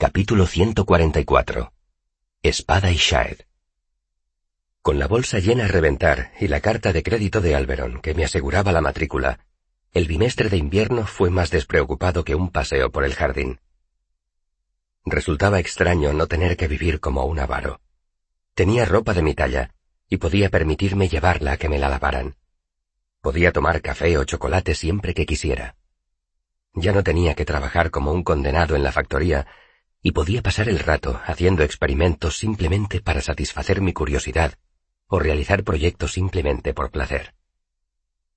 Capítulo 144. Espada y Shaed. Con la bolsa llena a reventar y la carta de crédito de Alberon que me aseguraba la matrícula, el bimestre de invierno fue más despreocupado que un paseo por el jardín. Resultaba extraño no tener que vivir como un avaro. Tenía ropa de mi talla, y podía permitirme llevarla a que me la lavaran. Podía tomar café o chocolate siempre que quisiera. Ya no tenía que trabajar como un condenado en la factoría, y podía pasar el rato haciendo experimentos simplemente para satisfacer mi curiosidad o realizar proyectos simplemente por placer.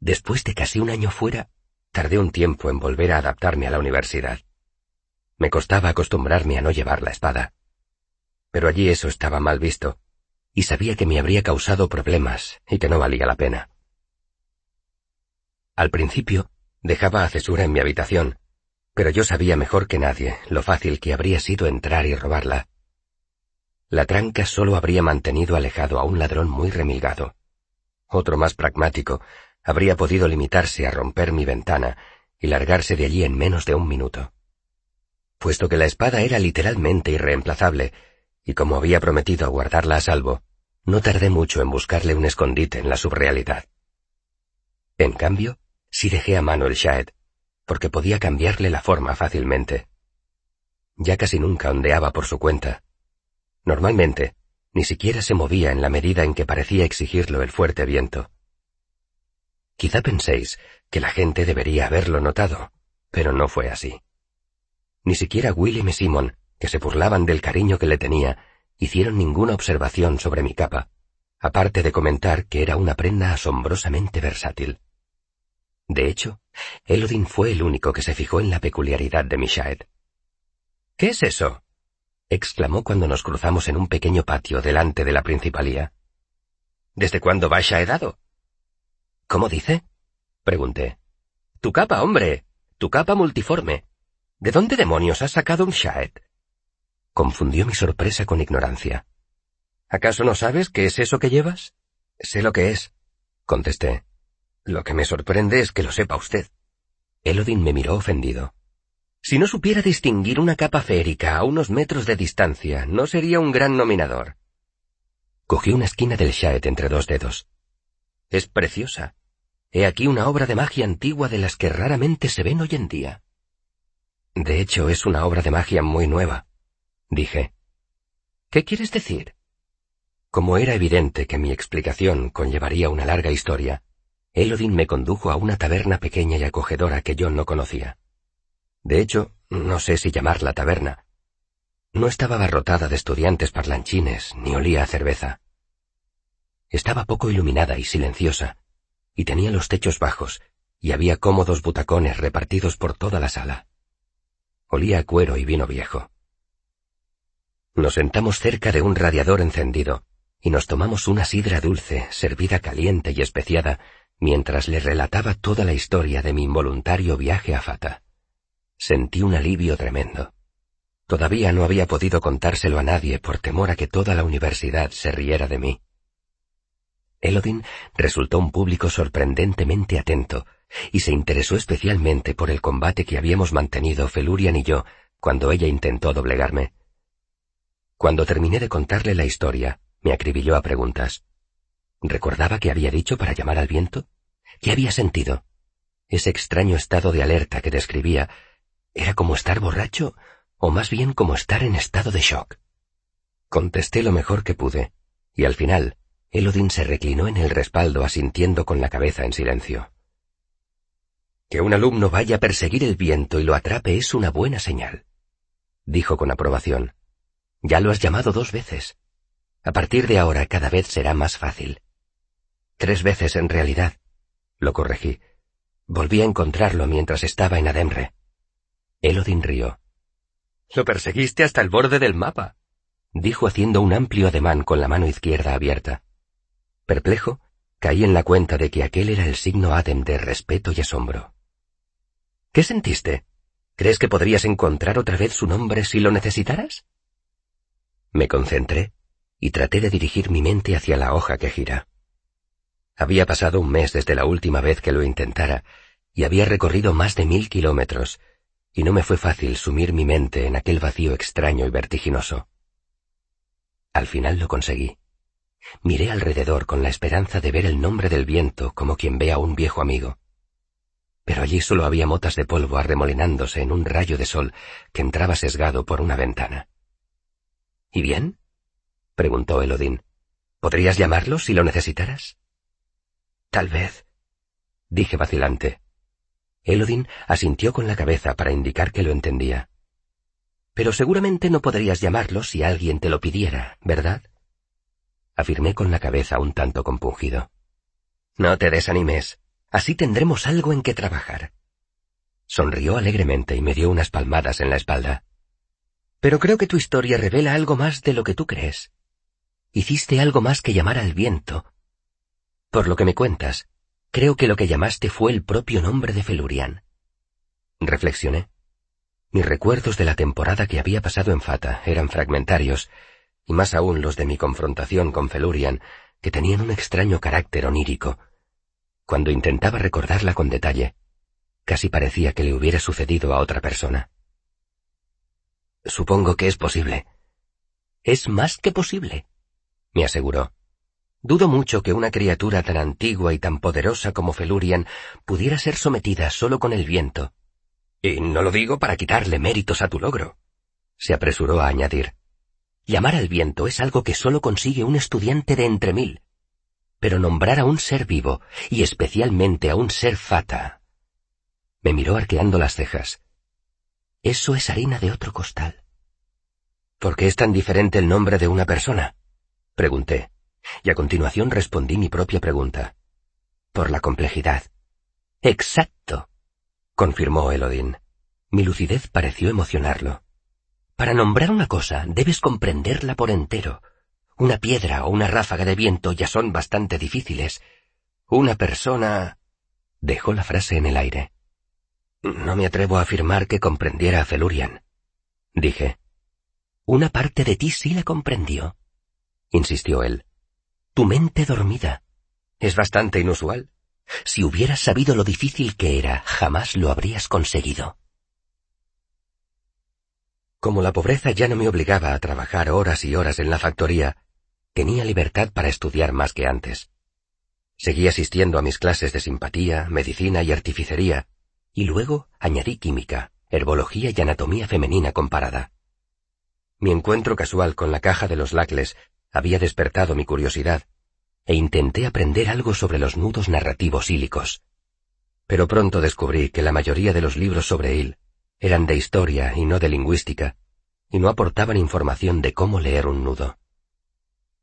Después de casi un año fuera, tardé un tiempo en volver a adaptarme a la universidad. Me costaba acostumbrarme a no llevar la espada. Pero allí eso estaba mal visto, y sabía que me habría causado problemas y que no valía la pena. Al principio, dejaba a Cesura en mi habitación, pero yo sabía mejor que nadie lo fácil que habría sido entrar y robarla. La tranca solo habría mantenido alejado a un ladrón muy remilgado. Otro más pragmático habría podido limitarse a romper mi ventana y largarse de allí en menos de un minuto. Puesto que la espada era literalmente irreemplazable, y como había prometido guardarla a salvo, no tardé mucho en buscarle un escondite en la subrealidad. En cambio, sí dejé a mano el Shaed, porque podía cambiarle la forma fácilmente. Ya casi nunca ondeaba por su cuenta. Normalmente, ni siquiera se movía en la medida en que parecía exigirlo el fuerte viento. Quizá penséis que la gente debería haberlo notado, pero no fue así. Ni siquiera William y Simon, que se burlaban del cariño que le tenía, hicieron ninguna observación sobre mi capa, aparte de comentar que era una prenda asombrosamente versátil. De hecho, Elodin fue el único que se fijó en la peculiaridad de Mishaed. ¿Qué es eso? exclamó cuando nos cruzamos en un pequeño patio delante de la principalía. ¿Desde cuándo va shaedado? ¿Cómo dice? pregunté. Tu capa, hombre. Tu capa multiforme. ¿De dónde demonios has sacado un shaed? Confundió mi sorpresa con ignorancia. ¿Acaso no sabes qué es eso que llevas? Sé lo que es, contesté. Lo que me sorprende es que lo sepa usted. Elodin me miró ofendido. Si no supiera distinguir una capa férica a unos metros de distancia, no sería un gran nominador. Cogió una esquina del shaet entre dos dedos. Es preciosa. He aquí una obra de magia antigua de las que raramente se ven hoy en día. De hecho, es una obra de magia muy nueva, dije. ¿Qué quieres decir? Como era evidente que mi explicación conllevaría una larga historia, Elodin me condujo a una taberna pequeña y acogedora que yo no conocía. De hecho, no sé si llamarla taberna. No estaba abarrotada de estudiantes parlanchines, ni olía a cerveza. Estaba poco iluminada y silenciosa, y tenía los techos bajos, y había cómodos butacones repartidos por toda la sala. Olía a cuero y vino viejo. Nos sentamos cerca de un radiador encendido, y nos tomamos una sidra dulce, servida caliente y especiada, mientras le relataba toda la historia de mi involuntario viaje a Fata. Sentí un alivio tremendo. Todavía no había podido contárselo a nadie por temor a que toda la universidad se riera de mí. Elodin resultó un público sorprendentemente atento, y se interesó especialmente por el combate que habíamos mantenido Felurian y yo cuando ella intentó doblegarme. Cuando terminé de contarle la historia, me acribilló a preguntas. ¿Recordaba qué había dicho para llamar al viento? ¿Qué había sentido? Ese extraño estado de alerta que describía era como estar borracho o más bien como estar en estado de shock. Contesté lo mejor que pude, y al final, Elodin se reclinó en el respaldo asintiendo con la cabeza en silencio. Que un alumno vaya a perseguir el viento y lo atrape es una buena señal, dijo con aprobación. Ya lo has llamado dos veces. A partir de ahora cada vez será más fácil. Tres veces en realidad. Lo corregí. Volví a encontrarlo mientras estaba en Ademre. Elodin rió. Lo perseguiste hasta el borde del mapa, dijo haciendo un amplio ademán con la mano izquierda abierta. Perplejo, caí en la cuenta de que aquel era el signo Adem de respeto y asombro. ¿Qué sentiste? ¿Crees que podrías encontrar otra vez su nombre si lo necesitaras? Me concentré y traté de dirigir mi mente hacia la hoja que gira. Había pasado un mes desde la última vez que lo intentara, y había recorrido más de mil kilómetros, y no me fue fácil sumir mi mente en aquel vacío extraño y vertiginoso. Al final lo conseguí. Miré alrededor con la esperanza de ver el nombre del viento como quien ve a un viejo amigo. Pero allí solo había motas de polvo arremolinándose en un rayo de sol que entraba sesgado por una ventana. ¿Y bien? preguntó Elodín. ¿Podrías llamarlo si lo necesitaras? Tal vez, dije vacilante. Elodin asintió con la cabeza para indicar que lo entendía. Pero seguramente no podrías llamarlo si alguien te lo pidiera, ¿verdad? Afirmé con la cabeza un tanto compungido. No te desanimes. Así tendremos algo en que trabajar. Sonrió alegremente y me dio unas palmadas en la espalda. Pero creo que tu historia revela algo más de lo que tú crees. Hiciste algo más que llamar al viento. Por lo que me cuentas, Creo que lo que llamaste fue el propio nombre de Felurian. Reflexioné. Mis recuerdos de la temporada que había pasado en Fata eran fragmentarios, y más aún los de mi confrontación con Felurian, que tenían un extraño carácter onírico. Cuando intentaba recordarla con detalle, casi parecía que le hubiera sucedido a otra persona. Supongo que es posible. Es más que posible, me aseguró. Dudo mucho que una criatura tan antigua y tan poderosa como Felurian pudiera ser sometida solo con el viento. Y no lo digo para quitarle méritos a tu logro, se apresuró a añadir. Llamar al viento es algo que solo consigue un estudiante de entre mil. Pero nombrar a un ser vivo, y especialmente a un ser fata. Me miró arqueando las cejas. Eso es harina de otro costal. ¿Por qué es tan diferente el nombre de una persona? Pregunté y a continuación respondí mi propia pregunta. Por la complejidad. Exacto, confirmó Elodin. Mi lucidez pareció emocionarlo. Para nombrar una cosa debes comprenderla por entero. Una piedra o una ráfaga de viento ya son bastante difíciles. Una persona... dejó la frase en el aire. No me atrevo a afirmar que comprendiera a Felurian. Dije. Una parte de ti sí la comprendió, insistió él. Tu mente dormida. Es bastante inusual. Si hubieras sabido lo difícil que era, jamás lo habrías conseguido. Como la pobreza ya no me obligaba a trabajar horas y horas en la factoría, tenía libertad para estudiar más que antes. Seguí asistiendo a mis clases de simpatía, medicina y artificería, y luego añadí química, herbología y anatomía femenina comparada. Mi encuentro casual con la caja de los lacles había despertado mi curiosidad, e intenté aprender algo sobre los nudos narrativos ílicos. Pero pronto descubrí que la mayoría de los libros sobre él eran de historia y no de lingüística, y no aportaban información de cómo leer un nudo.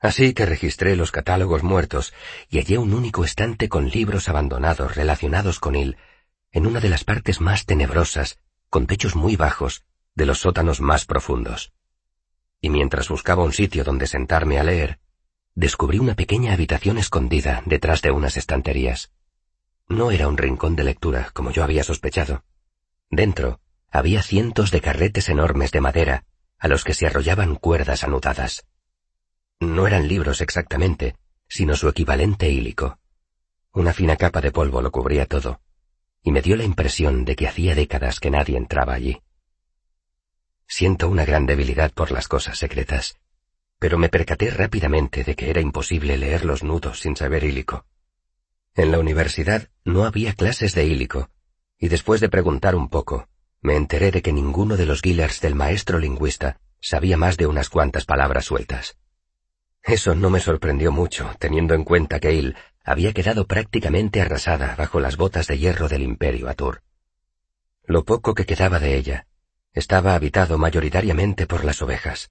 Así que registré los catálogos muertos y hallé un único estante con libros abandonados relacionados con él en una de las partes más tenebrosas, con techos muy bajos, de los sótanos más profundos y mientras buscaba un sitio donde sentarme a leer, descubrí una pequeña habitación escondida detrás de unas estanterías. No era un rincón de lectura, como yo había sospechado. Dentro había cientos de carretes enormes de madera, a los que se arrollaban cuerdas anudadas. No eran libros exactamente, sino su equivalente hílico. Una fina capa de polvo lo cubría todo, y me dio la impresión de que hacía décadas que nadie entraba allí. Siento una gran debilidad por las cosas secretas, pero me percaté rápidamente de que era imposible leer los nudos sin saber hílico. En la universidad no había clases de hílico, y después de preguntar un poco, me enteré de que ninguno de los Gillers del maestro lingüista sabía más de unas cuantas palabras sueltas. Eso no me sorprendió mucho, teniendo en cuenta que él había quedado prácticamente arrasada bajo las botas de hierro del imperio Atur. Lo poco que quedaba de ella estaba habitado mayoritariamente por las ovejas.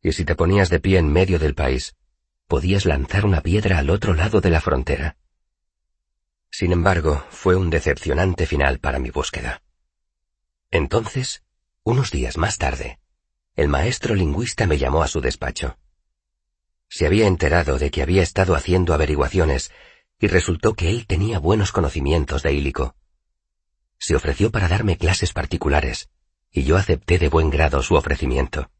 Y si te ponías de pie en medio del país, podías lanzar una piedra al otro lado de la frontera. Sin embargo, fue un decepcionante final para mi búsqueda. Entonces, unos días más tarde, el maestro lingüista me llamó a su despacho. Se había enterado de que había estado haciendo averiguaciones y resultó que él tenía buenos conocimientos de hílico. Se ofreció para darme clases particulares y yo acepté de buen grado su ofrecimiento.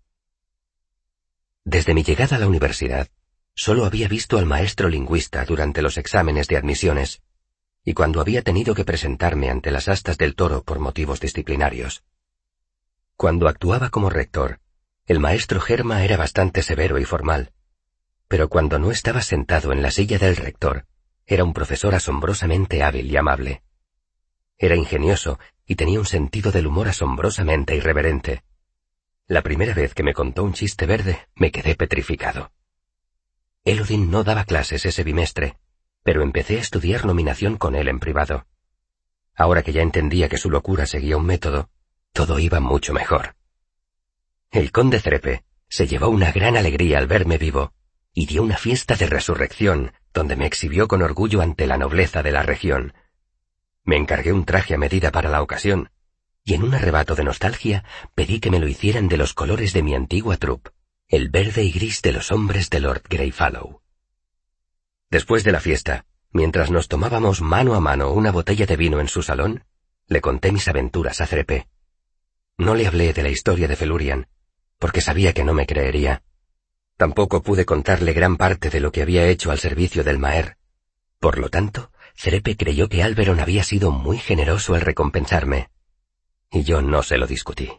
Desde mi llegada a la universidad, solo había visto al maestro lingüista durante los exámenes de admisiones, y cuando había tenido que presentarme ante las astas del toro por motivos disciplinarios. Cuando actuaba como rector, el maestro Germa era bastante severo y formal, pero cuando no estaba sentado en la silla del rector, era un profesor asombrosamente hábil y amable. Era ingenioso y tenía un sentido del humor asombrosamente irreverente. La primera vez que me contó un chiste verde, me quedé petrificado. Elodin no daba clases ese bimestre, pero empecé a estudiar nominación con él en privado. Ahora que ya entendía que su locura seguía un método, todo iba mucho mejor. El conde Cerepe se llevó una gran alegría al verme vivo y dio una fiesta de resurrección donde me exhibió con orgullo ante la nobleza de la región. Me encargué un traje a medida para la ocasión, y en un arrebato de nostalgia pedí que me lo hicieran de los colores de mi antigua troupe, el verde y gris de los hombres de Lord Greyfallow. Después de la fiesta, mientras nos tomábamos mano a mano una botella de vino en su salón, le conté mis aventuras a Cerepe. No le hablé de la historia de Felurian, porque sabía que no me creería. Tampoco pude contarle gran parte de lo que había hecho al servicio del Maer. Por lo tanto, Cerepe creyó que Alberon había sido muy generoso al recompensarme. Y yo no se lo discutí.